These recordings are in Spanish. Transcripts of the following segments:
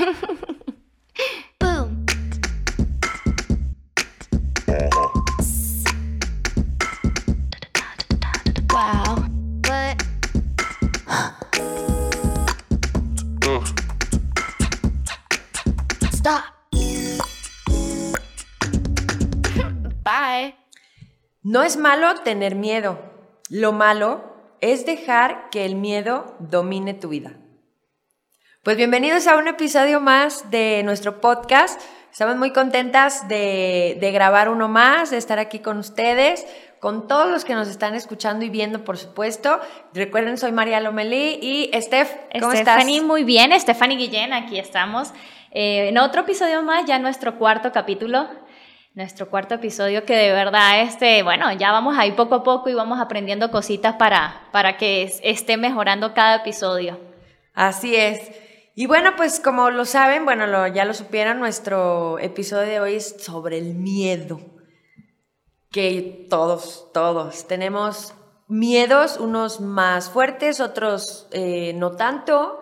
No es malo tener miedo. Lo malo es dejar que el miedo domine tu vida. Pues bienvenidos a un episodio más de nuestro podcast. Estamos muy contentas de, de grabar uno más, de estar aquí con ustedes, con todos los que nos están escuchando y viendo, por supuesto. Recuerden, soy María Lomelí y Steph, ¿cómo Stephanie, estás? muy bien. Stephanie Guillén, aquí estamos. eh, en otro episodio más, ya nuestro cuarto capítulo. Nuestro cuarto episodio que de verdad, este, bueno, ya vamos ahí poco a poco y vamos aprendiendo cositas para, para que es- esté mejorando cada episodio. Así es. Y bueno, pues como lo saben, bueno, lo- ya lo supieron, nuestro episodio de hoy es sobre el miedo. Que todos, todos tenemos miedos, unos más fuertes, otros eh, no tanto.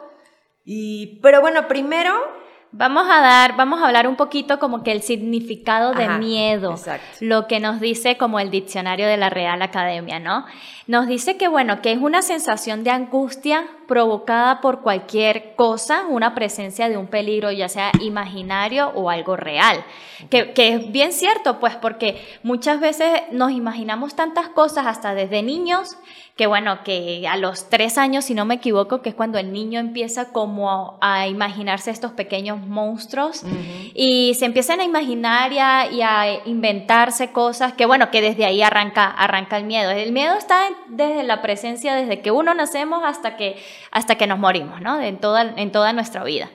Y, pero bueno, primero, Vamos a dar, vamos a hablar un poquito como que el significado de Ajá, miedo, exacto. lo que nos dice como el diccionario de la Real Academia, ¿no? Nos dice que bueno, que es una sensación de angustia provocada por cualquier cosa, una presencia de un peligro, ya sea imaginario o algo real. Que, que es bien cierto, pues, porque muchas veces nos imaginamos tantas cosas hasta desde niños, que bueno, que a los tres años, si no me equivoco, que es cuando el niño empieza como a imaginarse estos pequeños monstruos y se empiezan a imaginar y a, y a inventarse cosas que bueno, que desde ahí arranca, arranca el miedo. El miedo está desde la presencia, desde que uno nacemos hasta que, hasta que nos morimos, ¿no? En toda, en toda nuestra vida.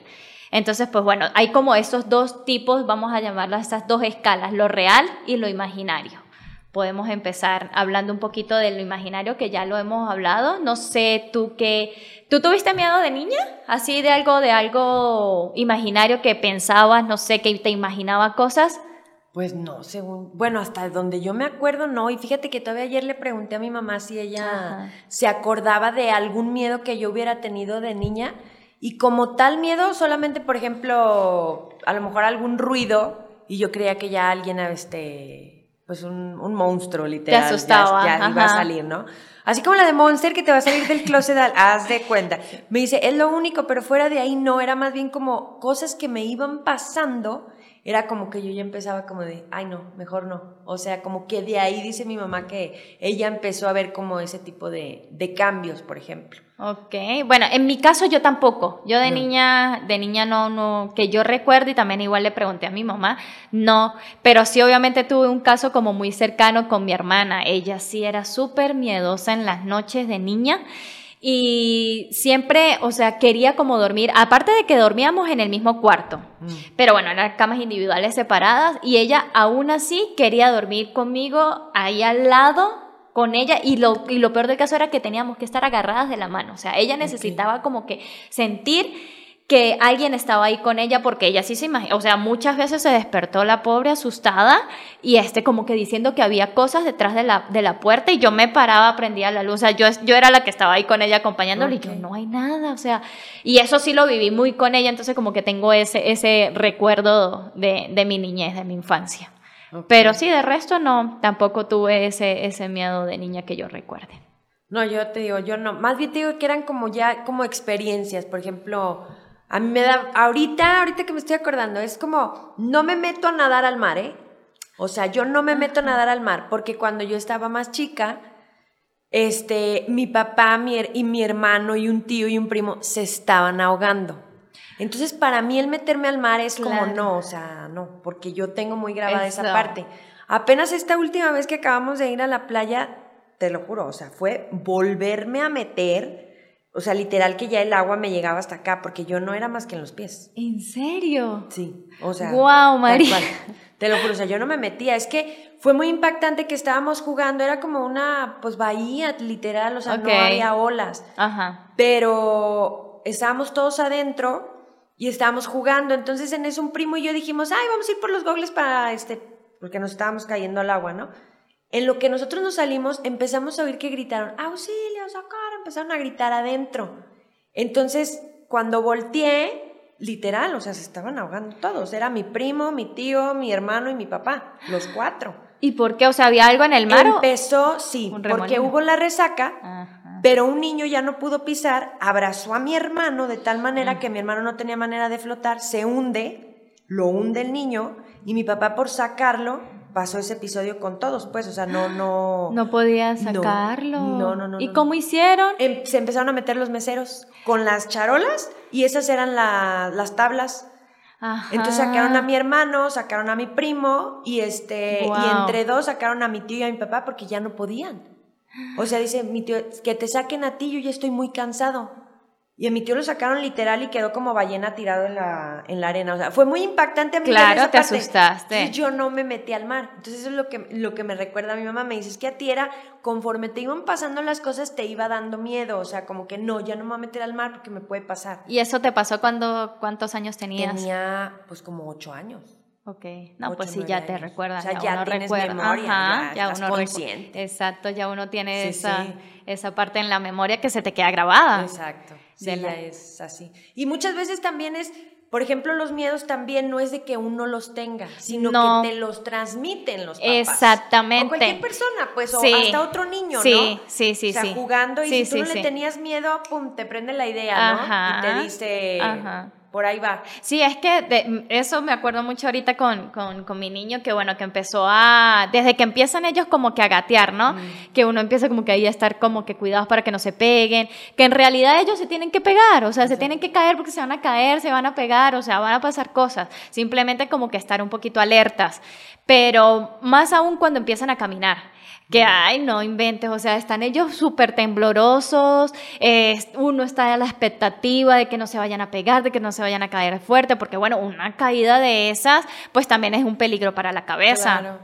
Entonces, pues bueno, hay como esos dos tipos, vamos a llamarlas esas dos escalas, lo real y lo imaginario. Podemos empezar hablando un poquito de lo imaginario, que ya lo hemos hablado. No sé, tú qué... ¿Tú tuviste miedo de niña? Así de algo, de algo imaginario que pensabas, no sé, que te imaginaba cosas. Pues no, según, bueno, hasta donde yo me acuerdo, no. Y fíjate que todavía ayer le pregunté a mi mamá si ella Ajá. se acordaba de algún miedo que yo hubiera tenido de niña. Y como tal miedo, solamente, por ejemplo, a lo mejor algún ruido, y yo creía que ya alguien, este, pues un, un monstruo literal. ya- asustaba, Ya, iba a salir, ¿no? Así como la de Monster que te va a salir del closet, al- haz de cuenta. Me dice, es lo único, pero fuera de ahí no, era más bien como cosas que me iban pasando. Era como que yo ya empezaba como de, ay no, mejor no. O sea, como que de ahí dice mi mamá que ella empezó a ver como ese tipo de, de cambios, por ejemplo. Ok, bueno, en mi caso yo tampoco. Yo de No. niña, de niña no, no, que yo recuerdo y también igual le pregunté a mi mamá, no, pero sí obviamente tuve un caso como muy cercano con mi hermana. Ella sí era súper miedosa en las noches de niña y siempre, o sea, quería como dormir, aparte de que dormíamos en el mismo cuarto, pero bueno, eran camas individuales separadas y ella aún así quería dormir conmigo ahí al lado con ella y lo, y lo peor del caso era que teníamos que estar agarradas de la mano, o sea, ella necesitaba como que sentir que alguien estaba ahí con ella porque ella sí se imagina, o sea, muchas veces se despertó la pobre asustada y este como que diciendo que había cosas detrás de la, de la puerta y yo me paraba, prendía la luz, o sea, yo, yo era la que estaba ahí con ella acompañándola y yo no hay nada, o sea, y eso sí lo viví muy con ella, entonces como que tengo ese, ese recuerdo de, de mi niñez, de mi infancia. Pero sí, de resto no, tampoco tuve ese, ese miedo de niña que yo recuerde. No, yo te digo, yo no. Más bien te digo que eran como ya, como experiencias. Por ejemplo, a mí me da, ahorita, ahorita que me estoy acordando, es como, no me meto a nadar al mar, ¿eh? O sea, yo no me meto a nadar al mar, porque cuando yo estaba más chica, este, mi papá mi y mi hermano y un tío y un primo se estaban ahogando. Entonces, para mí el meterme al mar es como Claro. no, o sea, no, porque yo tengo muy grabada esa parte. Apenas esta última vez que acabamos de ir a la playa, te lo juro, o sea, fue volverme a meter, o sea, literal que ya el agua me llegaba hasta acá, porque yo no era más que en los pies. ¿En serio? Sí, o sea. Guau, tal María. Te lo juro, o sea, yo no me metía. Es que fue muy impactante que estábamos jugando, era como una, pues, bahía, literal, o sea, no había olas. Ajá. Pero estábamos todos adentro y estábamos jugando. Entonces, en eso un primo y yo dijimos, ay, vamos a ir por los gogles para este, porque nos estábamos cayendo al agua, ¿no? En lo que nosotros nos salimos, empezamos a oír que gritaron, auxilio, socorro, empezaron a gritar adentro. Entonces, cuando volteé, literal, o sea, se estaban ahogando todos. Era mi primo, mi tío, mi hermano y mi papá, los cuatro. ¿Y por qué? O sea, ¿había algo en el mar? Empezó, sí, porque hubo la resaca, Ajá. pero un niño ya no pudo pisar, abrazó a mi hermano de tal Mm. manera que mi hermano no tenía manera de flotar, se hunde, lo hunde el niño y mi papá por sacarlo pasó ese episodio con todos, pues, o sea, no, no... No podía sacarlo. no, no, no, ¿Y no, cómo hicieron? Em- se empezaron a meter los meseros con las charolas y esas eran la- las tablas. Ajá. Entonces sacaron a mi hermano, sacaron a mi primo y este y entre dos sacaron a mi tío y a mi papá porque ya no podían. O sea, dice mi tío, que te saquen a ti, yo ya estoy muy cansado. Y a mi tío lo sacaron literal y quedó como ballena tirado en la, en la arena. O sea, fue muy impactante a mí. Claro, esa te parte. asustaste. Entonces yo no me metí al mar. Entonces eso es lo que, lo que me recuerda a mi mamá. Me dice, es que a ti era, conforme te iban pasando las cosas, te iba dando miedo. O sea, como que no, ya no me voy a meter al mar porque me puede pasar. ¿Y eso te pasó cuando cuántos años tenías? Tenía pues como ocho años. Ok, no, Ocho, pues sí, ya te recuerdas. O sea, ya uno tienes recuerda. memoria, Ajá, ya estás uno consciente. Exacto, ya uno tiene Sí, esa, sí. esa parte en la memoria que se te queda grabada. Exacto. Sí, De la- es así. Y muchas veces también es, por ejemplo, los miedos también no es de que uno los tenga, sino No. que te los transmiten los papás. Exactamente. O cualquier persona, pues, Sí. o hasta otro niño, Sí, ¿no? sí, sí, O sea, sí. jugando y Sí, si tú no le tenías miedo, pum, te prende la idea, ¿no? Ajá. Y te dice, Ajá. Por ahí va. Sí, es que de- eso me acuerdo mucho ahorita con, con, con mi niño, que bueno, que empezó a, desde que empiezan ellos como que a gatear, ¿no? Mm. Que uno empieza como que ahí a estar como que cuidados para que no se peguen, que en realidad ellos se tienen que pegar, o sea, se tienen que caer porque se van a caer, se van a pegar, o sea, van a pasar cosas, simplemente como que estar un poquito alertas, pero más aún cuando empiezan a caminar. Que, ay, no inventes, o sea, están ellos súper temblorosos, eh, uno está a la expectativa de que no se vayan a pegar, de que no se vayan a caer fuerte, porque bueno, una caída de esas, pues también es un peligro para la cabeza. Claro.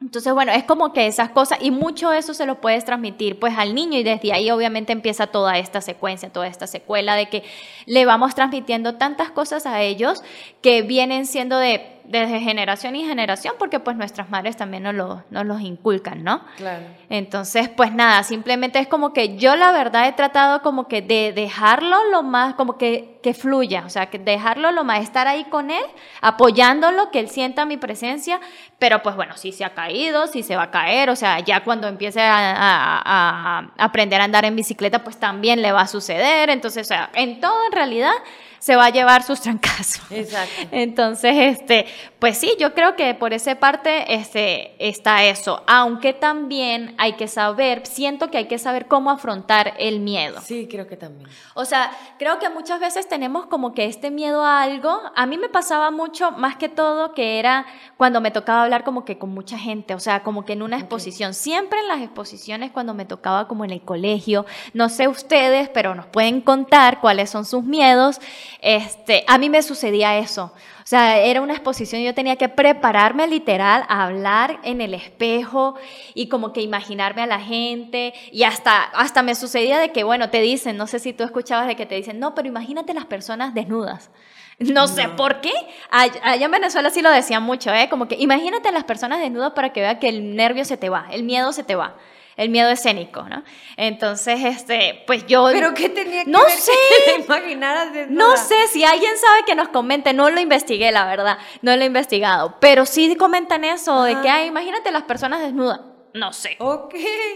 Entonces, bueno, es como que esas cosas, y mucho eso se lo puedes transmitir pues al niño, y desde ahí obviamente empieza toda esta secuencia, toda esta secuela de que le vamos transmitiendo tantas cosas a ellos que vienen siendo de desde generación y generación, porque pues nuestras madres también nos, lo- nos los inculcan, ¿no? Claro. Entonces, pues nada, simplemente es como que yo la verdad he tratado como que de dejarlo lo más, como que, que fluya, o sea, que dejarlo lo más, estar ahí con él, apoyándolo, que él sienta mi presencia, pero pues bueno, si se ha caído, si se va a caer, o sea, ya cuando empiece a, a- aprender a andar en bicicleta, pues también le va a suceder, entonces, o sea, en todo en realidad se va a llevar sus trancazos. Exacto. Entonces, este, pues sí, yo creo que por esa parte este, está eso. Aunque también hay que saber, siento que hay que saber cómo afrontar el miedo. Sí, creo que también. O sea, creo que muchas veces tenemos como que este miedo a algo. A mí me pasaba mucho, más que todo, que era cuando me tocaba hablar como que con mucha gente, o sea, como que en una exposición. Siempre en las exposiciones, cuando me tocaba como en el colegio, no sé ustedes, pero nos pueden contar cuáles son sus miedos. Este, a mí me sucedía eso. O sea, era una exposición yo tenía que prepararme literal a hablar en el espejo y como que imaginarme a la gente y hasta, hasta me sucedía de que, bueno, te dicen, no sé si tú escuchabas de que te dicen, no, pero imagínate las personas desnudas. No sé por qué. All- Allá en Venezuela sí lo decían mucho, ¿eh? Como que imagínate a las personas desnudas para que vea que el nervio se te va, el miedo se te va, el miedo escénico, ¿no? Entonces, este, pues yo... ¿Pero qué tenía que No ver sé. que imaginaras? No sé, si alguien sabe que nos comente, no lo investigué, la verdad, no lo he investigado, pero sí comentan eso, de que, ay, imagínate las personas desnudas. No sé. Ok.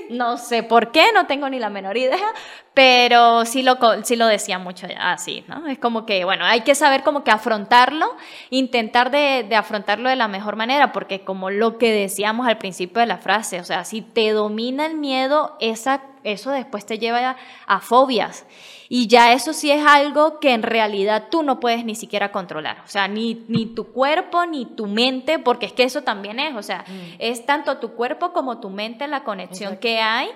No sé por qué, no tengo ni la menor idea, pero sí lo, sí lo decía mucho así, ¿no? Es como que, bueno, hay que saber como que afrontarlo, intentar de, de afrontarlo de la mejor manera, porque como lo que decíamos al principio de la frase, o sea, si te domina el miedo, esa, eso después te lleva a, a fobias. Y ya eso sí es algo que en realidad tú no puedes ni siquiera controlar. O sea, ni, ni tu cuerpo ni tu mente, porque es que eso también es. O sea, es tanto tu cuerpo como tu mente la conexión Exacto. que hay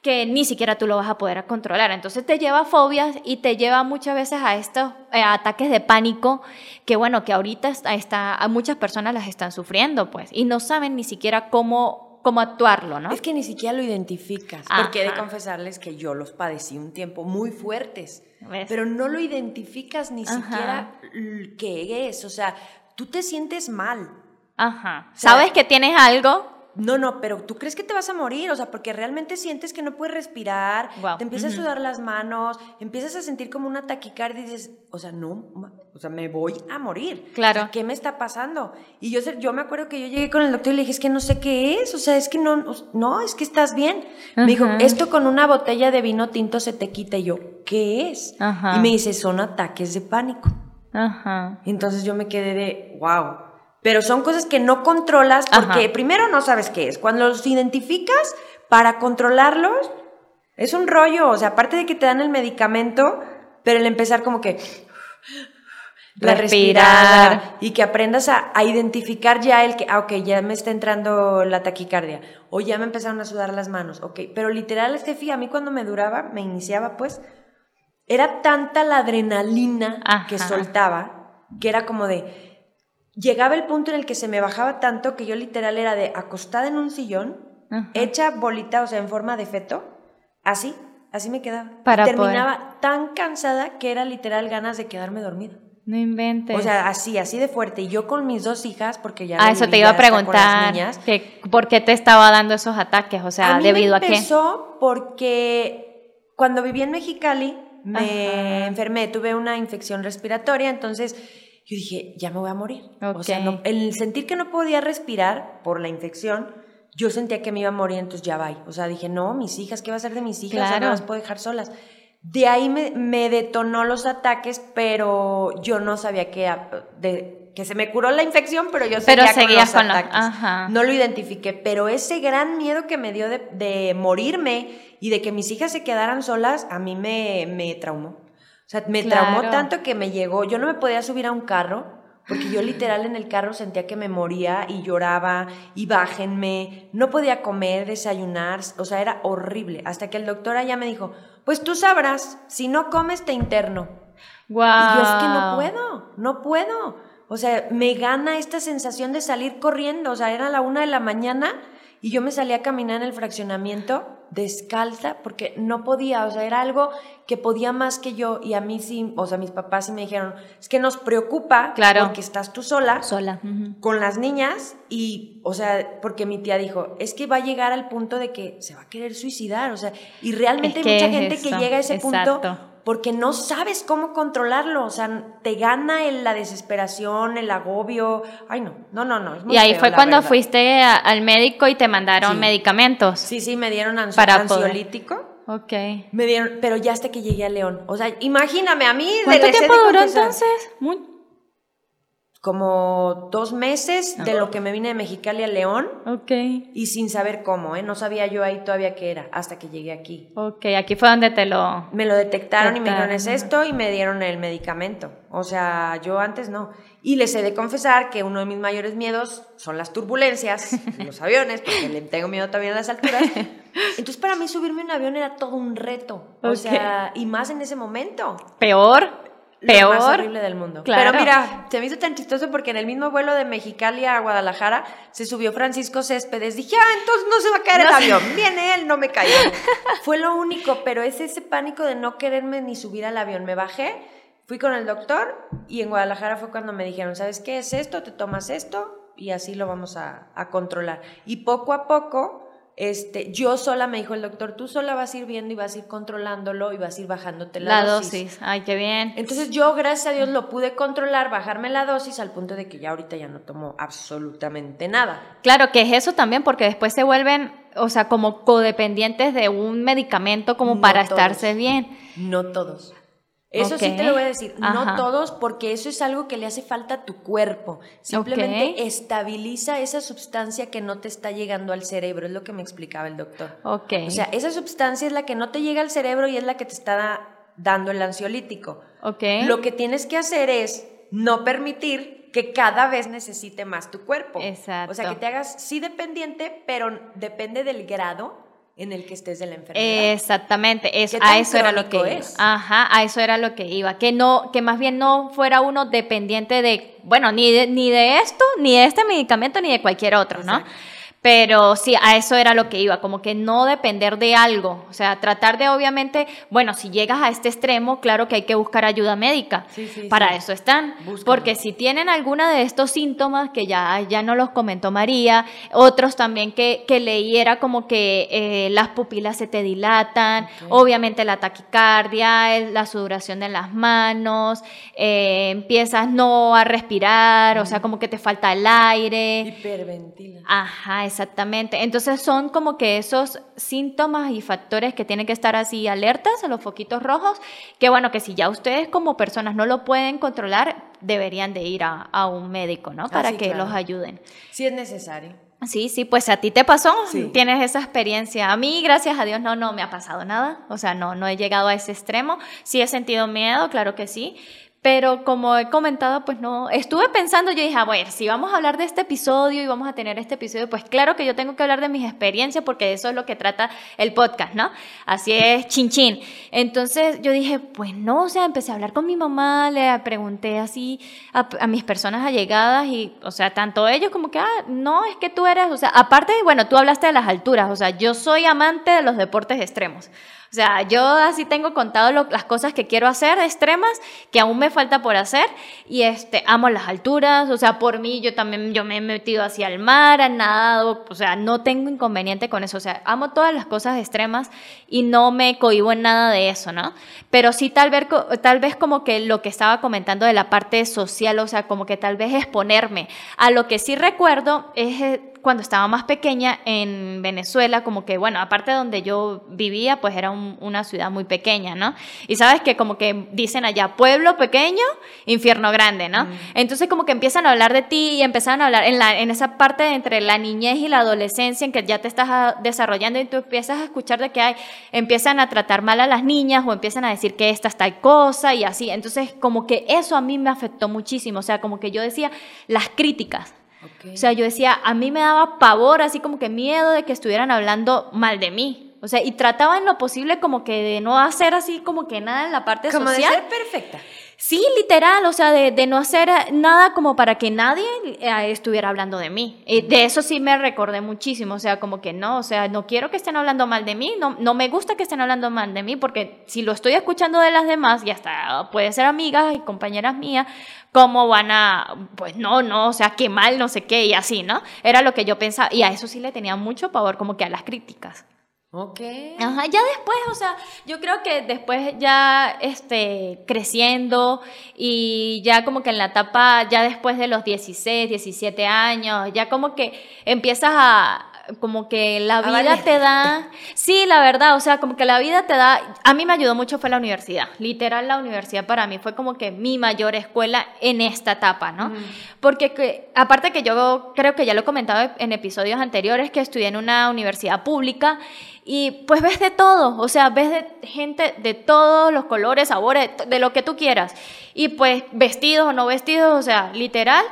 que ni siquiera tú lo vas a poder controlar. Entonces te lleva a fobias y te lleva muchas veces a estos eh, ataques de pánico que, bueno, que ahorita está, está- a muchas personas las están sufriendo, pues, y no saben ni siquiera cómo, cómo actuarlo, ¿no? Es que ni siquiera lo identificas. Ajá. Porque he de confesarles que yo los padecí un tiempo muy fuertes. ¿Ves? Pero no lo identificas ni Ajá. siquiera qué es. O sea, tú te sientes mal. Ajá. sea, ¿Sabes que tienes algo? No, no, pero tú crees que te vas a morir, o sea, porque realmente sientes que no puedes respirar, Guau. te empiezas a sudar las manos, empiezas a sentir como una taquicardia y dices, o sea, no, o sea, me voy a morir. Claro. ¿Qué me está pasando? Y yo, yo me acuerdo que yo llegué con el doctor y le dije, es que no sé qué es, o sea, es que no, no, es que estás bien. Me dijo, esto con una botella de vino tinto se te quita. Y yo, ¿qué es? Ajá. Y me dice, son ataques de pánico. Ajá. Entonces yo me quedé de, wow. Pero son cosas que no controlas porque Ajá. primero no sabes qué es. Cuando los identificas, para controlarlos, es un rollo. O sea, aparte de que te dan el medicamento, pero el empezar como que... La Respirar. y que aprendas a, a identificar ya el que, ah, ok, ya me está entrando la taquicardia o ya me empezaron a sudar las manos, ok, pero literal, Steffi, a mí cuando me duraba, me iniciaba pues, era tanta la adrenalina que soltaba que era como de, llegaba el punto en el que se me bajaba tanto que yo literal era de acostada en un sillón, Ajá. hecha bolita, o sea, en forma de feto, así, así me quedaba. Y Para terminaba tan cansada que era literal ganas de quedarme dormida. No inventes. O sea, así, así de fuerte. Y yo con mis dos hijas, porque ya... ah, eso te iba a preguntar. niñas. Que, ¿Por qué te estaba dando esos ataques? O sea, a mí ¿debido me a qué? empezó porque cuando viví en Mexicali me Ajá. enfermé, tuve una infección respiratoria, entonces yo dije, ya me voy a morir. O sea, no- el sentir que no podía respirar por la infección, yo sentía que me iba a morir, entonces ya va. O sea, dije, no, mis hijas, ¿qué va a hacer de mis hijas? O sea, Claro. no las puedo dejar solas. De ahí me, me detonó los ataques, pero yo no sabía que, a- de- que se me curó la infección, pero yo Pero seguía con los con ataques. ajá. No lo identifiqué, pero ese gran miedo que me dio de, de morirme y de que mis hijas se quedaran solas, a mí me, me traumó. O sea, me Claro. traumó tanto que me llegó, yo no me podía subir a un carro, porque yo literal en el carro sentía que me moría y lloraba y bájenme, no podía comer, desayunar, o sea, era horrible. Hasta que el doctor allá me dijo, pues tú sabrás, si no comes te interno. Guau. Y yo es que no puedo, no puedo. O sea, me gana esta sensación de salir corriendo. O sea, era la una de la mañana y yo me salía a caminar en el fraccionamiento descalza porque no podía. O sea, era algo que podía más que yo. Y a mí sí, o sea, mis papás sí me dijeron, es que nos preocupa Claro. porque estás tú sola Sola. con las niñas y, o sea, porque mi tía dijo, es que va a llegar al punto de que se va a querer suicidar, o sea, y realmente Es hay mucha gente eso, que llega a ese exacto. punto porque no sabes cómo controlarlo, o sea, te gana el- la desesperación, el agobio, ay no, no, no, no, es muy Y ahí feo, fue cuando verdad. fuiste a- al médico y te mandaron Sí. medicamentos. Sí, sí, me dieron ansio- Para poder- ansiolítico. Ok. Me dieron, pero ya hasta que llegué a León. O sea, imagíname, a mí... ¿Cuánto tiempo duró entonces? Muy- Como dos meses de lo que me vine de Mexicali a León. Ok. Y sin saber cómo, ¿eh? No sabía yo ahí todavía qué era hasta que llegué aquí. Ok, aquí fue donde te lo... Me lo detectaron y me dijeron, es esto, y me dieron el medicamento. O sea, yo antes no. Y les he de confesar que uno de mis mayores miedos son las turbulencias en los aviones, porque le tengo miedo también a las alturas. Entonces, para mí subirme a un avión era todo un reto. O Ok. sea, y más en ese momento. Peor. Lo Peor. más horrible del mundo. Claro. Pero mira, se me hizo tan chistoso porque en el mismo vuelo de Mexicali a Guadalajara se subió Francisco Céspedes. Dije, ah, entonces no se va a caer No el avión. Viene él, no me caigo. Fue lo único, pero es ese pánico de no quererme ni subir al avión. Me bajé, fui con el doctor y en Guadalajara fue cuando me dijeron, ¿sabes qué es esto? Te tomas esto y así lo vamos a, a controlar. Y poco a poco... Este, yo sola, me dijo el doctor, tú sola vas a ir viendo y vas a ir controlándolo y vas a ir bajándote la, La dosis. Ay, qué bien. entonces yo, gracias a Dios, lo pude controlar, bajarme la dosis al punto de que ya ahorita ya no tomo absolutamente nada. Claro que es eso también, porque después se vuelven, o sea, como codependientes de un medicamento como No para todos. estarse bien. No todos. Eso sí te lo voy a decir, Ajá. no todos, porque eso es algo que le hace falta a tu cuerpo. Simplemente estabiliza esa sustancia que no te está llegando al cerebro, es lo que me explicaba el doctor. Ok. O sea, esa sustancia es la que no te llega al cerebro y es la que te está da- dando el ansiolítico. ok. Lo que tienes que hacer es no permitir que cada vez necesite más tu cuerpo. Exacto. O sea, que te hagas sí dependiente, pero depende del grado en el que estés de la enfermedad. Exactamente, es, ¿Qué a eso era lo que crónico iba. es? Ajá, a eso era lo que iba. Que no, que más bien no fuera uno dependiente de, bueno, ni de, ni de esto, ni de este medicamento, ni de cualquier otro, ¿no? Pero sí, a eso era lo que iba, como que no depender de algo, o sea, tratar de obviamente, bueno, si llegas a este extremo, claro que hay que buscar ayuda médica, Sí, sí, para sí. eso están, porque si tienen alguna de estos síntomas, que ya, ya no los comentó María, otros también que, que leí era como que eh, las pupilas se te dilatan, obviamente la taquicardia, la sudoración de las manos, eh, empiezas no a respirar, o sea, como que te falta el aire. Hiperventila. Ajá, exactamente. Entonces son como que esos síntomas y factores que tienen que estar así alertas a los foquitos rojos, que bueno, que si ya ustedes como personas no lo pueden controlar, deberían de ir a, a un médico, ¿no? Para sí, que claro. los ayuden. Sí es necesario. Sí, sí, pues a ti te pasó, Sí. tienes esa experiencia. A mí, gracias a Dios, no, no me ha pasado nada. O sea, no, no he llegado a ese extremo. Sí he sentido miedo, claro que sí. Pero como he comentado, pues no, estuve pensando, yo dije, a ver, si vamos a hablar de este episodio y vamos a tener este episodio, pues claro que yo tengo que hablar de mis experiencias porque eso es lo que trata el podcast, ¿no? Así es, chin chin. Entonces yo dije, pues no, o sea, empecé a hablar con mi mamá, le pregunté así a, a mis personas allegadas y, o sea, tanto ellos como que, ah, no, es que tú eres, o sea, aparte, bueno, tú hablaste de las alturas, o sea, yo soy amante de los deportes extremos. O sea, yo así tengo contado lo- las cosas que quiero hacer extremas, que aún me falta por hacer, y este, amo las alturas, o sea, por mí yo también, yo me he metido hacia el mar, he nadado, o sea, no tengo inconveniente con eso, o sea, amo todas las cosas extremas y no me cohibo en nada de eso, ¿no? Pero sí tal vez, tal vez como que lo que estaba comentando de la parte social, o sea, como que tal vez exponerme. A lo que sí recuerdo es eh, cuando estaba más pequeña en Venezuela, como que, bueno, aparte de donde yo vivía, pues era un- una ciudad muy pequeña, ¿no? Y sabes que como que dicen allá, pueblo pequeño, infierno grande, ¿no? Entonces como que empiezan a hablar de ti y empiezan a hablar en, la, en esa parte de entre la niñez y la adolescencia en que ya te estás ah, desarrollando y tú empiezas a escuchar de que hay, empiezan a tratar mal a las niñas o empiezan a decir que esta es tal cosa y así. Entonces como que eso a mí me afectó muchísimo, o sea, como que yo decía, las críticas. O sea, yo decía, a mí me daba pavor, así como que miedo de que estuvieran hablando mal de mí. O sea, y trataba en lo posible como que de no hacer así como que nada en la parte Como de social. ser perfecta. Sí, literal, o sea, de, de no hacer nada como para que nadie eh, estuviera hablando de mí. Y de eso sí me recordé muchísimo, o sea, como que no, o sea, no quiero que estén hablando mal de mí, no, no me gusta que estén hablando mal de mí, porque si lo estoy escuchando de las demás, y hasta puede ser amigas y compañeras mías, ¿cómo van a, pues no, no, o sea, qué mal, no sé qué, y así, ¿no? Era lo que yo pensaba, y a eso sí le tenía mucho pavor, como que a las críticas. Ok. Ajá, ya después, o sea, yo creo que después ya este, creciendo y ya como que en la etapa, ya después de los 16, 17 años, ya como que empiezas a, como que la vida valer. te da, sí, la verdad, o sea, como que la vida te da, a mí me ayudó mucho fue la universidad, literal la universidad para mí fue como que mi mayor escuela en esta etapa, ¿no? Porque que- aparte que yo creo que ya lo he comentado en episodios anteriores, que estudié en una universidad pública y pues ves de todo, o sea, ves de gente de todos los colores, sabores, de lo que tú quieras. Y pues vestidos o no vestidos, o sea, literal.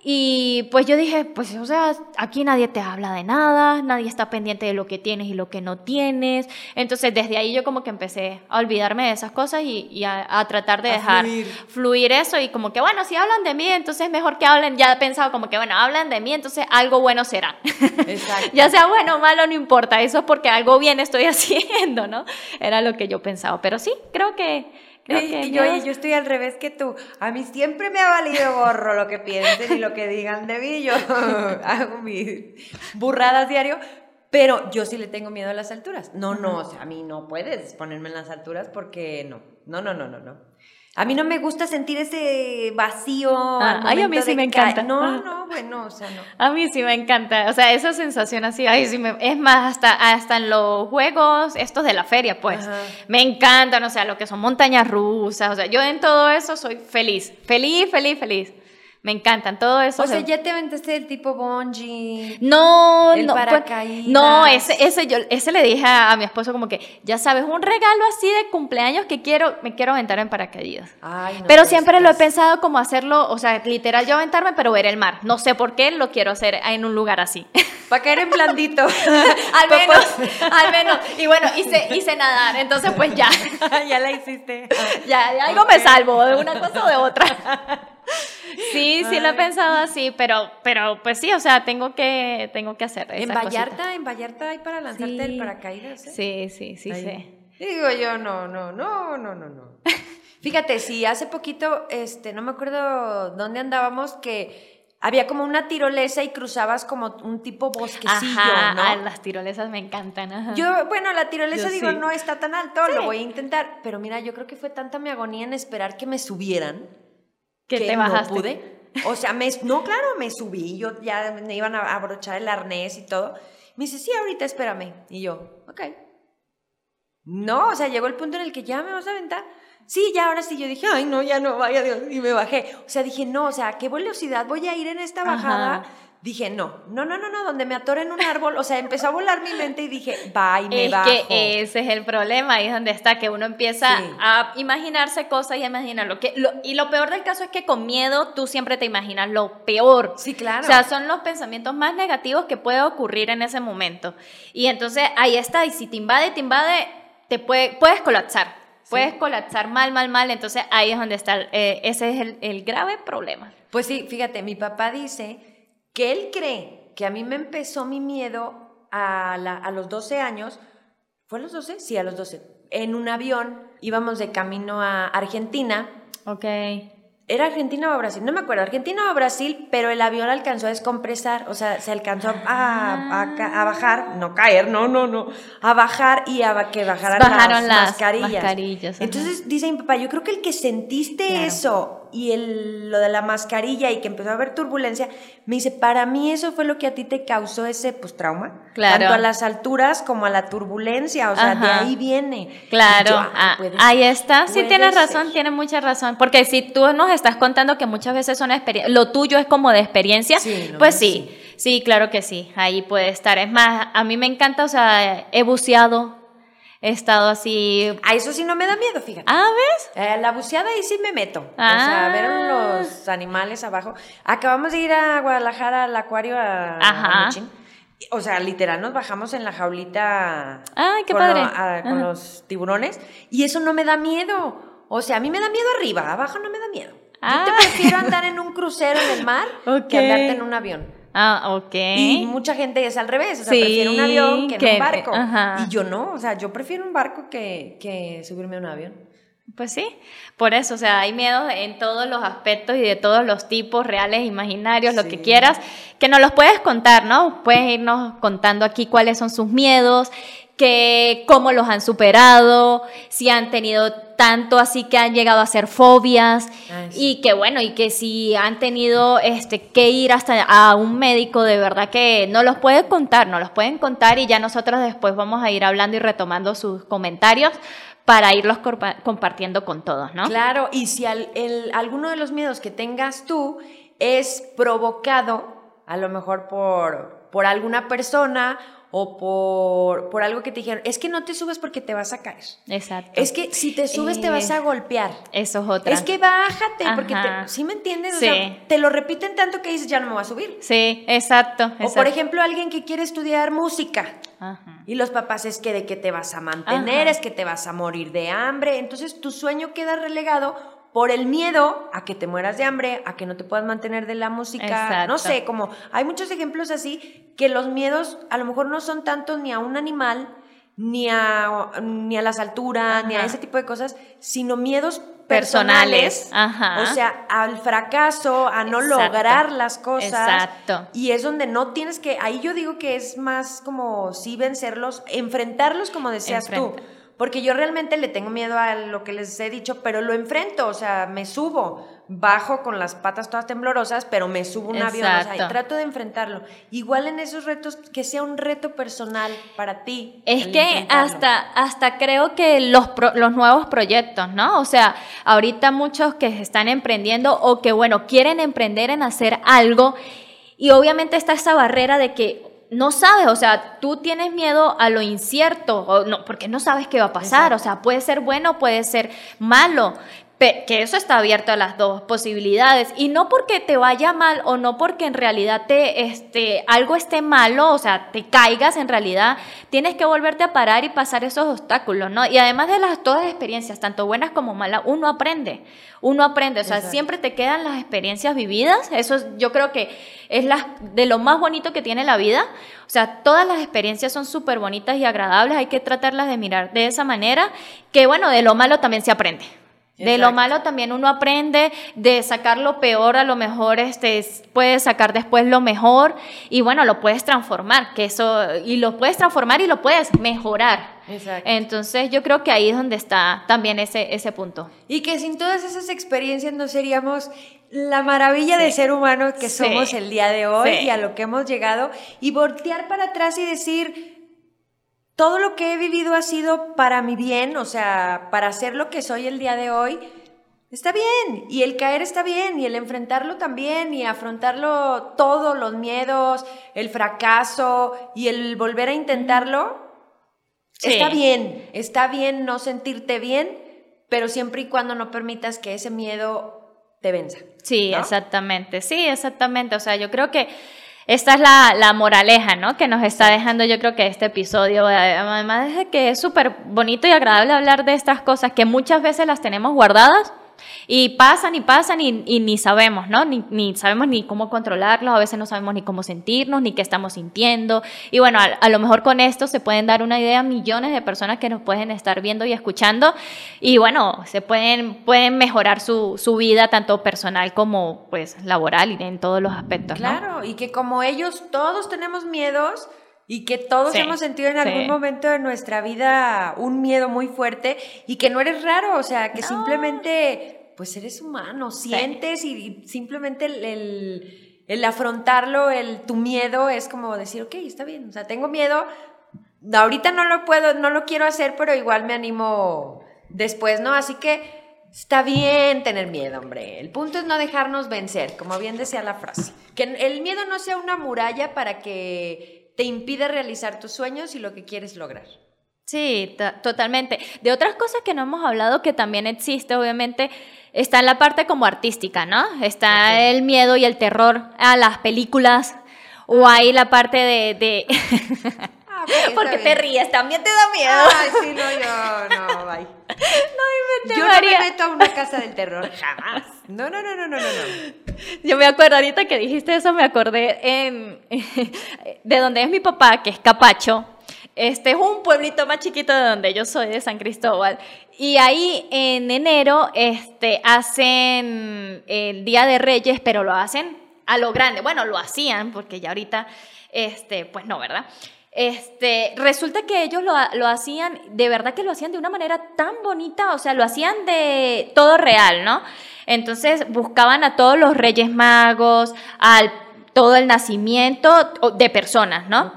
Y pues yo dije, pues o sea, aquí nadie te habla de nada, nadie está pendiente de lo que tienes y lo que no tienes. Entonces desde ahí yo como que empecé a olvidarme de esas cosas y, y a, a tratar de A dejar fluir. fluir eso y como que bueno, si hablan de mí, entonces mejor que hablen, ya he pensado como que bueno, hablan de mí, entonces algo bueno será. Exacto. ya sea bueno o malo, no importa, eso es porque algo bien estoy haciendo, ¿no? Era lo que yo pensaba, pero sí, creo que... Y- yo, yo estoy al revés que tú. A mí siempre me ha valido gorro lo que piensen y lo que digan de mí. Yo hago mis burradas diario, pero yo sí le tengo miedo a las alturas. No, no, o sea, a mí no puedes ponerme en las alturas porque no. No, no, no, no, no. A mí no me gusta sentir ese vacío. Ah, ay, a mí sí me ca- encanta. No, Ah. no, bueno, o sea, no. A mí sí me encanta, o sea, esa sensación así, ay, sí me- es más, hasta, hasta en los juegos, estos de la feria, pues, Ajá. me encantan, o sea, lo que son montañas rusas, o sea, yo en todo eso soy feliz, feliz, feliz, feliz, me encantan, todo eso. O sea, se- ya te aventaste el tipo bungee. No, El no, pues, paracaídas. no, ese, ese, yo, ese le dije a, a mi esposo como que, ya sabes, un regalo así de cumpleaños que quiero, me quiero aventar en paracaídas. Ay, no, pero siempre lo he pues, pensado como hacerlo, o sea, literal yo aventarme, pero ver el mar. No sé por qué lo quiero hacer en un lugar así. Para caer en blandito. al menos, al menos. Y bueno, hice, hice nadar, entonces pues ya, ya la hiciste. ya, de algo me salvo, de una cosa o de otra. Sí, sí lo he pensado así, pero, pero pues sí, o sea, tengo que, tengo que hacer En Vallarta, cosita. en Vallarta hay para lanzarte Sí. el paracaídas. ¿eh? Sí, sí, sí, sí. Digo yo, no, no, no, no, no, no. Fíjate, si hace poquito, este, no me acuerdo dónde andábamos, que había como una tirolesa y cruzabas como un tipo bosquecillo, Ajá, ¿no? ah, las tirolesas me encantan. ajá. Yo, bueno, la tirolesa Yo digo, sí. no está tan alto, lo voy a intentar. Pero mira, yo creo que fue tanta mi agonía en esperar que me subieran que te no bajaste. pude. O sea, me, no, claro, me subí, yo ya me iban a abrochar el arnés y todo. Me dice, sí, ahorita espérame. Y yo, ok. No, o sea, llegó el punto en el que ya me vas a aventar. Sí, ya, ahora sí. Yo dije, ay, no, ya no, vaya Dios. Y me bajé. O sea, dije, no, o sea, ¿a qué velocidad voy a ir en esta bajada? Ajá. Dije, no, no, no, no, no, donde me atore en un árbol. O sea, empezó a volar mi mente y dije, va, y me Es bajo. que ese es el problema, ahí es donde está, que uno empieza Sí. a imaginarse cosas y a imaginarlo. Que, lo- y lo peor del caso es que con miedo tú siempre te imaginas lo peor. Sí, claro. O sea, son los pensamientos más negativos que puede ocurrir en ese momento. Y entonces ahí está, y si te invade, te invade, te puede, puedes colapsar. Puedes colapsar mal, mal, mal. Entonces ahí es donde está, eh, ese es el, el grave problema. Pues sí, fíjate, mi papá dice que él cree que a mí me empezó mi miedo a, la- a los 12 años. ¿Fue a los 12? Sí, a los 12. En un avión íbamos de camino a Argentina. Ok. ¿Era Argentina o Brasil? No me acuerdo, Argentina o Brasil, pero el avión alcanzó a descompresar, o sea, se alcanzó a, a bajar, no caer, no, no, no, a bajar y a que bajaran Bajaron las, las mascarillas. mascarillas. Entonces dice mi papá, yo creo que el que sentiste Claro. eso y el, lo de la mascarilla y que empezó a haber turbulencia, me dice, para mí eso fue lo que a ti te causó ese pues trauma, Claro. tanto a las alturas como a la turbulencia, o sea, de Ajá. ahí viene. Claro, yo, ah, ah, puede ahí está. Sí, tienes ser. razón, tienes mucha razón. Porque si tú nos estás contando que muchas veces son experiencias, lo tuyo es como de experiencia, Sí, pues mío sí, sí, claro que sí, ahí puede estar. Es más, a mí me encanta, o sea, he buceado, he estado así. A eso sí no me da miedo, fíjate. Ah, ¿ves? Eh, la buceada ahí sí me meto. O sea, Ah. ver los animales abajo. Acabamos de ir a Guadalajara al acuario a, a Ajá. O sea, literal, nos bajamos en la jaulita Ay, qué con, padre. lo- a- con los tiburones. Y eso no me da miedo. O sea, a mí me da miedo arriba, abajo no me da miedo. Yo Ah. te prefiero andar en un crucero en el mar que andarte en un avión. Ah, ok. Y mucha gente es al revés, o sea, Sí, prefiere un avión que, que- un barco. ajá. Y yo no, o sea, yo prefiero un barco que, que subirme a un avión. Pues sí, por eso, o sea, hay miedos en todos los aspectos y de todos los tipos, reales, imaginarios, lo Sí. que quieras, que nos los puedes contar, ¿no? Puedes irnos contando aquí cuáles son sus miedos, que, cómo los han superado, si han tenido tanto así que han llegado a ser fobias Ay, sí. y que bueno, y que si han tenido este, que ir hasta a un médico, de verdad que no los pueden contar, nos los pueden contar y ya nosotros después vamos a ir hablando y retomando sus comentarios para irlos compartiendo con todos, ¿no? Claro, y si al- el- alguno de los miedos que tengas tú es provocado, a lo mejor por, por alguna persona o por, por algo que te dijeron, es que no te subes porque te vas a caer. Exacto. Es que si te subes te vas Eh, a golpear. Eso es otra. Es que bájate, porque te, ¿sí me entiendes? O Sí. sea, te lo repiten tanto que dices, ya no me voy a subir. Sí, exacto. O por ejemplo, alguien que quiere estudiar música. Ajá. Y los papás es que de que te vas a mantener, Ajá. es que te vas a morir de hambre. Entonces tu sueño queda relegado por el miedo a que te mueras de hambre, a que no te puedas mantener de la música. Exacto. No sé, como hay muchos ejemplos así que los miedos a lo mejor no son tanto ni a un animal, ni a, ni a las alturas, ni a ese tipo de cosas, sino miedos Personales. personales. Ajá. O sea, al fracaso, a no Exacto. lograr las cosas. Exacto. Y es donde no tienes que, ahí yo digo que es más como sí vencerlos, enfrentarlos como decías tú. Porque yo realmente le tengo miedo a lo que les he dicho, pero lo enfrento, o sea, me subo, bajo con las patas todas temblorosas, pero me subo un avión, o sea, y trato de enfrentarlo. Igual en esos retos, que sea un reto personal para ti. Es que hasta, hasta creo que los, pro- los nuevos proyectos, ¿no? O sea, ahorita muchos que están emprendiendo o que, bueno, quieren emprender en hacer algo y obviamente está esa barrera de que no sabes, o sea, tú tienes miedo a lo incierto, o no, porque no sabes qué va a pasar, Exacto. o sea, puede ser bueno, puede ser malo, que eso está abierto a las dos posibilidades y no porque te vaya mal o no porque en realidad te este algo esté malo, o sea, te caigas en realidad, tienes que volverte a parar y pasar esos obstáculos, ¿no? Y además de las todas experiencias, tanto buenas como malas, uno aprende. Uno aprende, o sea, Exacto. siempre te quedan las experiencias vividas, eso es- yo creo que es las de lo más bonito que tiene la vida. O sea, todas las experiencias son súper bonitas y agradables, hay que tratarlas de mirar de esa manera, que bueno, de lo malo también se aprende. De lo malo también uno aprende, de sacar lo peor, a lo mejor este, puedes sacar después lo mejor y bueno, lo puedes transformar, que eso, y lo puedes transformar y lo puedes mejorar. Exacto. Entonces yo creo que ahí es donde está también ese, ese punto. Y que sin todas esas experiencias no seríamos la maravilla de ser humano que Sí. somos el día de hoy Sí. y a lo que hemos llegado y voltear para atrás y decir, todo lo que he vivido ha sido para mi bien, o sea, para ser lo que soy el día de hoy. Está bien, y el caer está bien, y el enfrentarlo también, y afrontarlo todos los miedos, el fracaso y el volver a intentarlo, Sí. Está bien, está bien no sentirte bien, pero siempre y cuando no permitas que ese miedo te venza. Sí, ¿no? exactamente, sí, exactamente. O sea, yo creo que esta es la, la moraleja, ¿no? Que nos está dejando, yo creo que este episodio, además de que es súper bonito y agradable hablar de estas cosas que muchas veces las tenemos guardadas y pasan y pasan y, ni sabemos, ¿no? Ni, sabemos ni cómo controlarlos, a veces no sabemos ni cómo sentirnos, ni qué estamos sintiendo. Y bueno, a, lo mejor con esto se pueden dar una idea a millones de personas que nos pueden estar viendo y escuchando. Y bueno, se pueden, pueden mejorar su, su vida, tanto personal como pues laboral y en todos los aspectos. Claro, y que como ellos todos tenemos miedos y que todos Sí, hemos sentido en algún sí. momento de nuestra vida un miedo muy fuerte y que no eres raro, o sea, que simplemente pues eres humano, sientes y, y simplemente el, el- el afrontarlo, el tu miedo es como decir, ok, está bien, o sea, tengo miedo, ahorita no lo puedo, no lo quiero hacer, pero igual me animo después, ¿no? Así que está bien tener miedo, hombre. El punto es no dejarnos vencer, como bien decía la frase. Que el miedo no sea una muralla para que te impida realizar tus sueños y lo que quieres lograr. Sí, to- totalmente. De otras cosas que no hemos hablado que también existe, obviamente, está en la parte como artística, ¿no? Está el miedo y el terror a las películas, o hay la parte de... de... Ok, ¿Por está qué te bien. ríes? También te da miedo. Ay, sí, no, yo, no, bye. inventes, Yo no me meto a una casa del terror, jamás. No, no, no, no, no, no. no. Yo me acuerdo, ahorita que dijiste eso, me acordé en, de donde es mi papá, que es Capacho. Este es un pueblito más chiquito de donde yo soy, de San Cristóbal. Y ahí en enero este, hacen el Día de Reyes, pero lo hacen a lo grande. Bueno, lo hacían, porque ya ahorita, este, pues no, ¿verdad? Este, resulta que ellos lo, lo hacían, de verdad que lo hacían de una manera tan bonita, o sea, lo hacían de todo real, ¿no? Entonces buscaban a todos los reyes magos, al todo el nacimiento de personas, ¿no?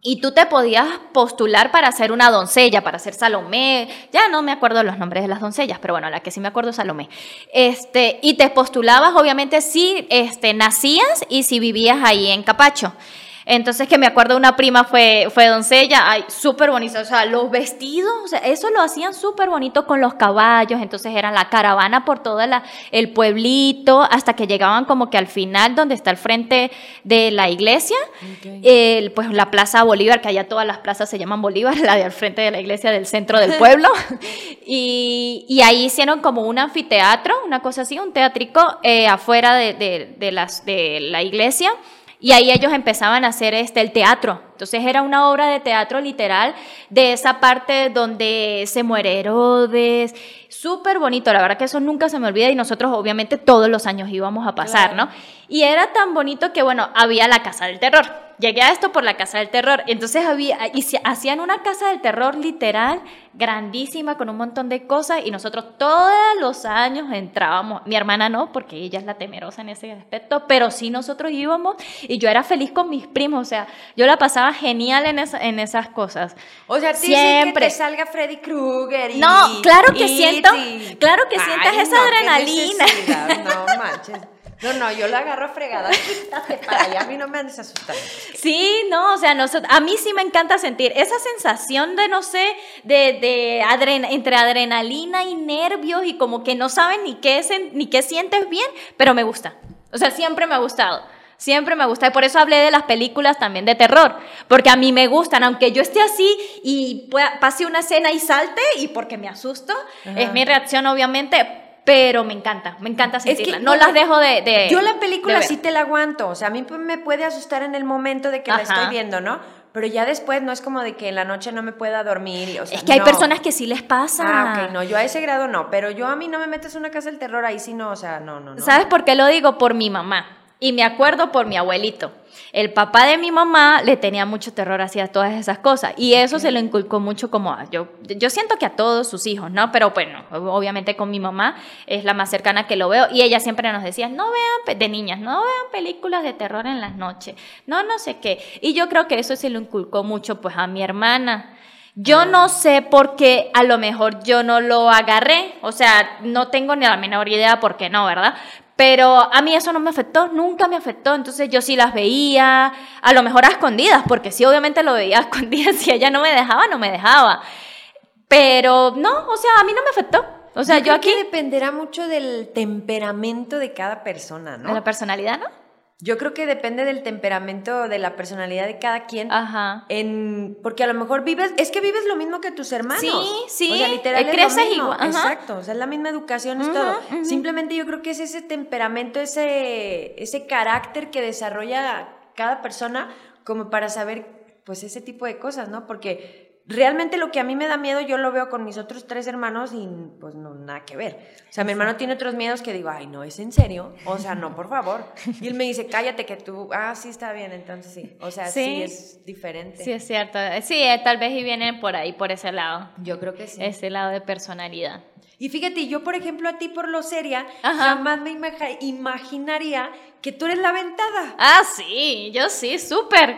Y tú te podías postular para ser una doncella, para ser Salomé. Ya no me acuerdo los nombres de las doncellas, pero bueno, la que sí me acuerdo es Salomé. Este, y te postulabas, obviamente, si este, nacías y si vivías ahí en Capacho. Entonces, que me acuerdo, una prima fue, fue doncella, ay, súper bonita, o sea, los vestidos, o sea, eso lo hacían súper bonito con los caballos, entonces era la caravana por todo la, el pueblito, hasta que llegaban como que al final, donde está el frente de la iglesia, Ok. el, pues la Plaza Bolívar, que allá todas las plazas se llaman Bolívar, la de al frente de la iglesia del centro del pueblo. y, y ahí hicieron como un anfiteatro, una cosa así, un teatrico eh, afuera de, de- de las, de la iglesia. Y ahí ellos empezaban a hacer este, el teatro. Entonces era una obra de teatro literal de esa parte donde se muere Herodes. Súper bonito, la verdad que eso nunca se me olvida y nosotros obviamente todos los años íbamos a pasar, Claro. ¿no? Y era tan bonito que, bueno, había la Casa del Terror. Llegué a esto por la Casa del Terror. Entonces había, y se- hacían una Casa del Terror literal, grandísima, con un montón de cosas, y nosotros todos los años entrábamos. Mi hermana no, porque ella es la temerosa en ese aspecto, pero sí nosotros íbamos, y yo era feliz con mis primos, o sea, yo la pasaba genial en, esa- en esas cosas. O sea, Siempre. que te salga Freddy Krueger y... No, claro que y- siento- y- claro que sientas esa no, qué adrenalina. No manches. No, no, yo la agarro fregada. Para allá, a mí no me andes asustando. Sí, no, o sea, a mí sí me encanta sentir esa sensación de, no sé, de, de adren- entre adrenalina y nervios y como que no saben ni qué, ni qué sientes bien, pero me gusta. O sea, siempre me ha gustado. Siempre me gusta y por eso hablé de las películas también de terror, porque a mí me gustan, aunque yo esté así y pase una escena y salte y porque me asusto, Ajá. es mi reacción obviamente, pero me encanta, me encanta que, sentirla. no porque las dejo de, de- Yo la película sí te la aguanto, o sea, a mí me puede asustar en el momento de que la estoy viendo, ¿no? Pero ya después no es como de que en la noche no me pueda dormir. o sea, Es que hay no. personas que sí les pasa. Ah, ok, no, yo a ese grado no, pero yo a mí no me metes en una casa del terror, ahí sí no, o sea, no, no, no. ¿Sabes por qué lo digo? Por mi mamá. Y me acuerdo por mi abuelito. El papá de mi mamá le tenía mucho terror hacia todas esas cosas. Y eso se lo inculcó mucho como a, yo, yo siento que a todos sus hijos, ¿no? Pero bueno, obviamente con mi mamá es la más cercana que lo veo. Y ella siempre nos decía, no vean, de niñas, no vean películas de terror en las noches. No, no sé qué. Y yo creo que eso se lo inculcó mucho pues a mi hermana. Yo no sé por qué a lo mejor yo no lo agarré, o sea, no tengo ni la menor idea por qué no, ¿verdad? Pero a mí eso no me afectó, nunca me afectó, entonces yo sí las veía, a lo mejor a escondidas, porque sí, obviamente lo veía a escondidas, si ella no me dejaba, no me dejaba. Pero no, o sea, a mí no me afectó. O sea, yo, creo aquí, que dependerá mucho del temperamento de cada persona, ¿no? de la personalidad, ¿no? Yo creo que depende del temperamento, de la personalidad de cada quien. Ajá. En, porque a lo mejor vives, es que vives lo mismo que tus hermanos. Sí, sí, O sea, literal es lo creces mismo. igual, ajá. Exacto, o sea, es la misma educación, es todo. Simplemente yo creo que es ese temperamento, ese, ese carácter que desarrolla cada persona como para saber, pues, ese tipo de cosas, ¿no? Porque realmente lo que a mí me da miedo yo lo veo con mis otros tres hermanos y pues no, nada que ver. O sea, mi hermano tiene otros miedos que digo, ay, no, ¿es en serio? O sea, no, por favor. Y él me dice, cállate que tú, ah, sí está bien, entonces sí. O sea, sí, Sí. es diferente. Sí, es cierto. Sí, eh, tal vez y vienen por ahí, por ese lado. Yo creo que sí. Ese lado de personalidad. Y fíjate, yo por ejemplo a ti por lo seria, Ajá. jamás me imag- imaginaría que tú eres la aventada. Ah, sí, yo sí, súper.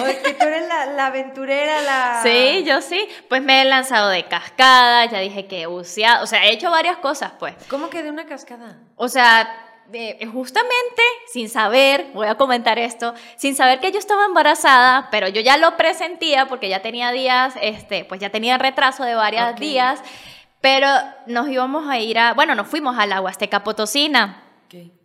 O que tú eres la, la aventurera, la... Sí, yo sí. Pues me he lanzado de cascada, ya dije que he buceado, o sea, he hecho varias cosas, pues. ¿Cómo que de una cascada? O sea, de- justamente sin saber, voy a comentar esto, sin saber que yo estaba embarazada, pero yo ya lo presentía porque ya tenía días, este, pues ya tenía retraso de varios Ok. días, pero nos íbamos a ir a, bueno, nos fuimos a la Huasteca Potosina.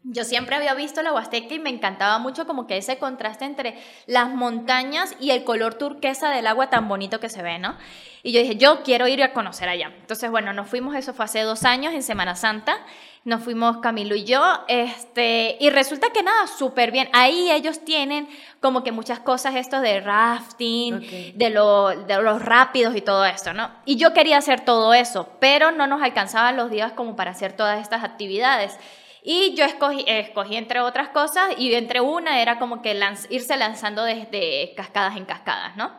Yo siempre había visto la Huasteca y me encantaba mucho como que ese contraste entre las montañas y el color turquesa del agua tan bonito que se ve, ¿no? Y yo dije, yo quiero ir a conocer allá. Entonces, bueno, nos fuimos, eso fue hace dos años, en Semana Santa. Nos fuimos Camilo y yo, este, y resulta que nada, súper bien. Ahí ellos tienen como que muchas cosas, estos de rafting, de, lo- de los rápidos y todo esto, ¿no? Y yo quería hacer todo eso, pero no nos alcanzaban los días como para hacer todas estas actividades. Y yo escogí, escogí entre otras cosas y entre una era como que lanz- irse lanzando desde cascadas en cascadas, ¿no?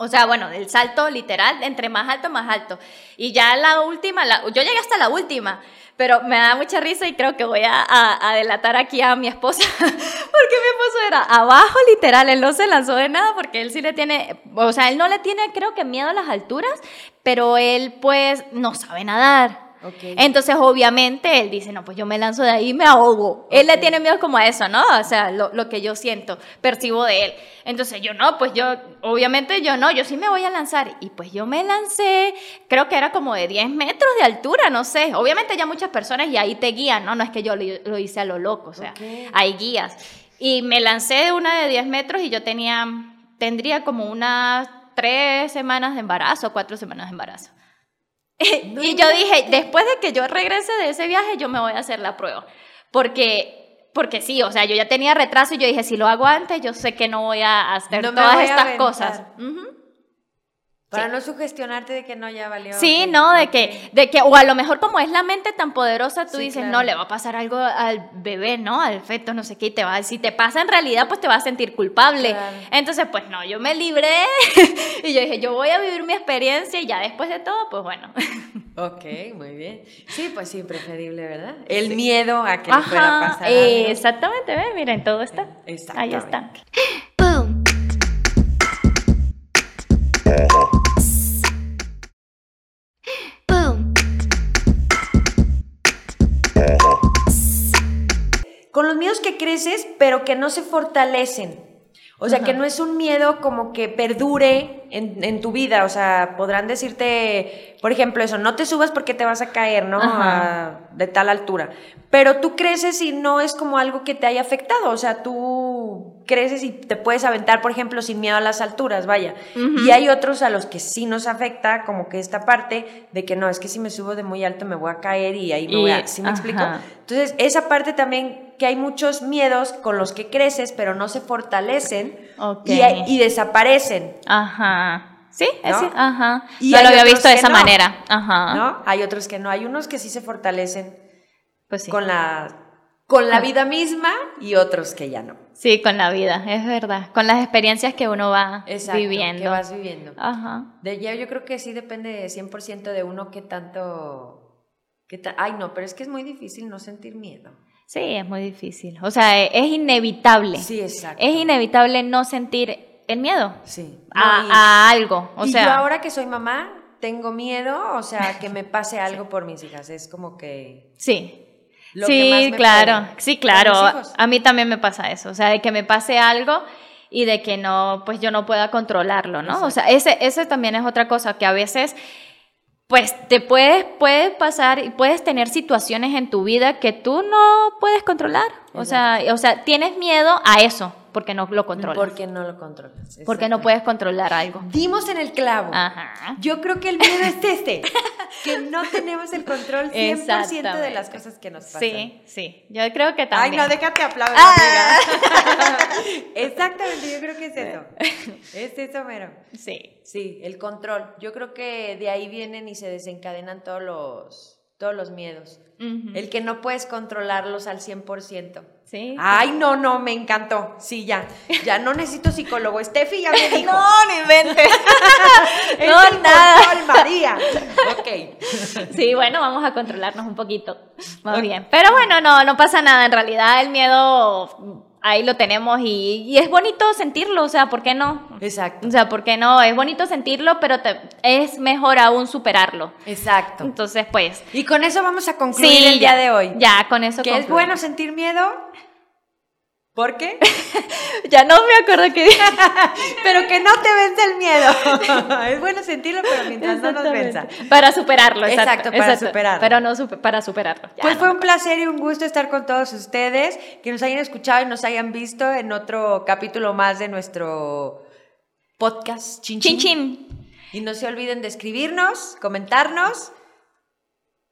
O sea, bueno, del salto literal, entre más alto, más alto. Y ya la última, la- yo llegué hasta la última, pero me da mucha risa y creo que voy a, a- a delatar aquí a mi esposa, porque mi esposo era abajo literal, él no se lanzó de nada porque él sí le tiene, o sea, él no le tiene creo que miedo a las alturas, pero él pues no sabe nadar. Entonces, obviamente, él dice, no, pues yo me lanzo de ahí y me ahogo. Él le tiene miedo como a eso, ¿no? O sea, lo, lo que yo siento, percibo de él. Entonces, yo no, pues yo, obviamente yo no, yo sí me voy a lanzar. Y pues yo me lancé, creo que era como de 10 metros de altura, no sé. Obviamente ya muchas personas y ahí te guían, ¿no? No es que yo lo, lo hice a lo loco, o sea, hay guías. Y me lancé de una de 10 metros y yo tenía, tendría como unas tres semanas de embarazo, cuatro semanas de embarazo. No y yo dije, después de que yo regrese de ese viaje, yo me voy a hacer la prueba. Porque, porque sí, o sea, yo ya tenía retraso y yo dije, si lo hago antes, yo sé que no voy a hacer No todas estas aventar. cosas. Para Sí. no sugestionarte de que no ya valió. Sí, no, de que, de que, o a lo mejor como es la mente tan poderosa, tú Sí, dices, claro. no, le va a pasar algo al bebé, ¿no? Al feto, no sé qué, y te va, si te pasa en realidad, pues te vas a sentir culpable. Claro. Entonces, pues no, yo me libré y yo dije, yo voy a vivir mi experiencia y ya después de todo, pues bueno. Ok, muy bien. Sí, pues sí, preferible, ¿verdad? El miedo a que le pueda Ajá, pasar. algo. exactamente, ¿ves? Miren, todo está. Ahí está. Con que creces, pero que no se fortalecen. O sea, que no es un miedo como que perdure en, en, tu vida. O sea, podrán decirte, por ejemplo, eso, no te subas porque te vas a caer, ¿no? A- de tal altura. Pero tú creces y no es como algo que te haya afectado. O sea, tú creces y te puedes aventar, por ejemplo, sin miedo a las alturas, vaya. Y hay otros a los que sí nos afecta, como que esta parte de que no, es que si me subo de muy alto me voy a caer y ahí me voy a... Y- ¿Sí me explico? Entonces, esa parte también que hay muchos miedos con los que creces, pero no se fortalecen y, y desaparecen, Ajá. Sí, ¿No? ajá. Y no hay lo había visto de esa no. manera. Ajá. ¿no? Hay otros que no, hay unos que sí se fortalecen Pues sí. con la con la vida misma y otros que ya no. Sí, con la vida, es verdad. Con las experiencias que uno va Exacto, viviendo. que vas viviendo. Ajá. De ya yo creo que sí depende 100% de uno que tanto que ta- Ay, no, pero es que es muy difícil no sentir miedo. Sí, es muy difícil. O sea, e- es inevitable. Sí, exacto. Es inevitable no sentir el miedo Sí. a, No, y- a algo. O y sea, yo ahora que soy mamá, tengo miedo, o sea, que me pase algo por mis hijas. Es como que. sí. lo que más Sí, me claro. puede. Sí, claro. A mí también me pasa eso. O sea, de que me pase algo y de que no, pues yo no pueda controlarlo, ¿no? O sea, ese, ese también es otra cosa que a veces, pues te puedes, puede pasar y puedes tener situaciones en tu vida que tú no puedes controlar. O sea, o sea, tienes miedo a eso porque no lo controlas. Porque no lo controlas. porque no puedes controlar algo. Dimos en el clavo. Ajá. Yo creo que el miedo es este, que no tenemos el control 100% de las cosas que nos pasan. Sí, sí. Yo creo que Ay, también. no, déjate aplaudir, Ah. Exactamente, yo creo que es eso. Es eso, mero. Sí. Sí, el control. Yo creo que de ahí vienen y se desencadenan todos los, todos los miedos. El que no puedes controlarlos al 100%. Sí. Ay, no, no, me encantó. Sí, ya. Ya no necesito psicólogo. Steffi ya me dijo. no inventes. Es no, nada. María. Ok. Sí, bueno, vamos a controlarnos un poquito. Más bien. Pero bueno, no, no pasa nada. En realidad el miedo ahí lo tenemos y, y es bonito sentirlo. O sea, ¿por qué no? Exacto. O sea, ¿por qué no? Es bonito sentirlo, pero te- es mejor aún superarlo. Exacto. Entonces, pues. Y con eso vamos a concluir Sí, el día ya, de hoy. Ya, con eso Que es bueno sentir miedo. ¿Por qué? Ya no me acuerdo qué pero que no te vence el miedo. es bueno sentirlo, pero mientras no nos venza. Para superarlo, exacto. Exacto, para superarlo. Pero no supe- para superarlo. ya, Pues no. fue un placer y un gusto estar con todos ustedes, que nos hayan escuchado y nos hayan visto en otro capítulo más de nuestro podcast Chin Chin Chin. chin. Y no se olviden de escribirnos, comentarnos.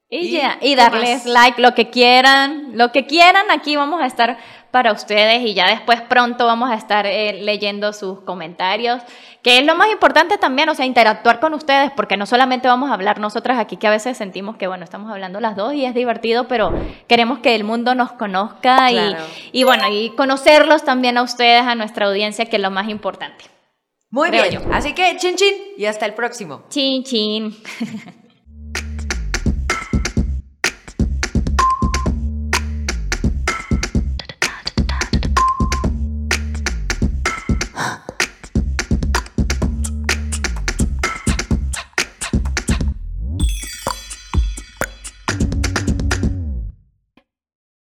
Y, ¿Y ya, y darles más? like, lo que quieran, lo que quieran, aquí vamos a estar para ustedes y ya después pronto vamos a estar eh, leyendo sus comentarios, que es lo más importante también, o sea, interactuar con ustedes, porque no solamente vamos a hablar nosotras aquí, que a veces sentimos que, bueno, estamos hablando las dos y es divertido, pero queremos que el mundo nos conozca Claro. y, y bueno, y conocerlos también a ustedes, a nuestra audiencia, que es lo más importante. Muy bien. Así que chin chin y hasta el próximo. Chin, chin.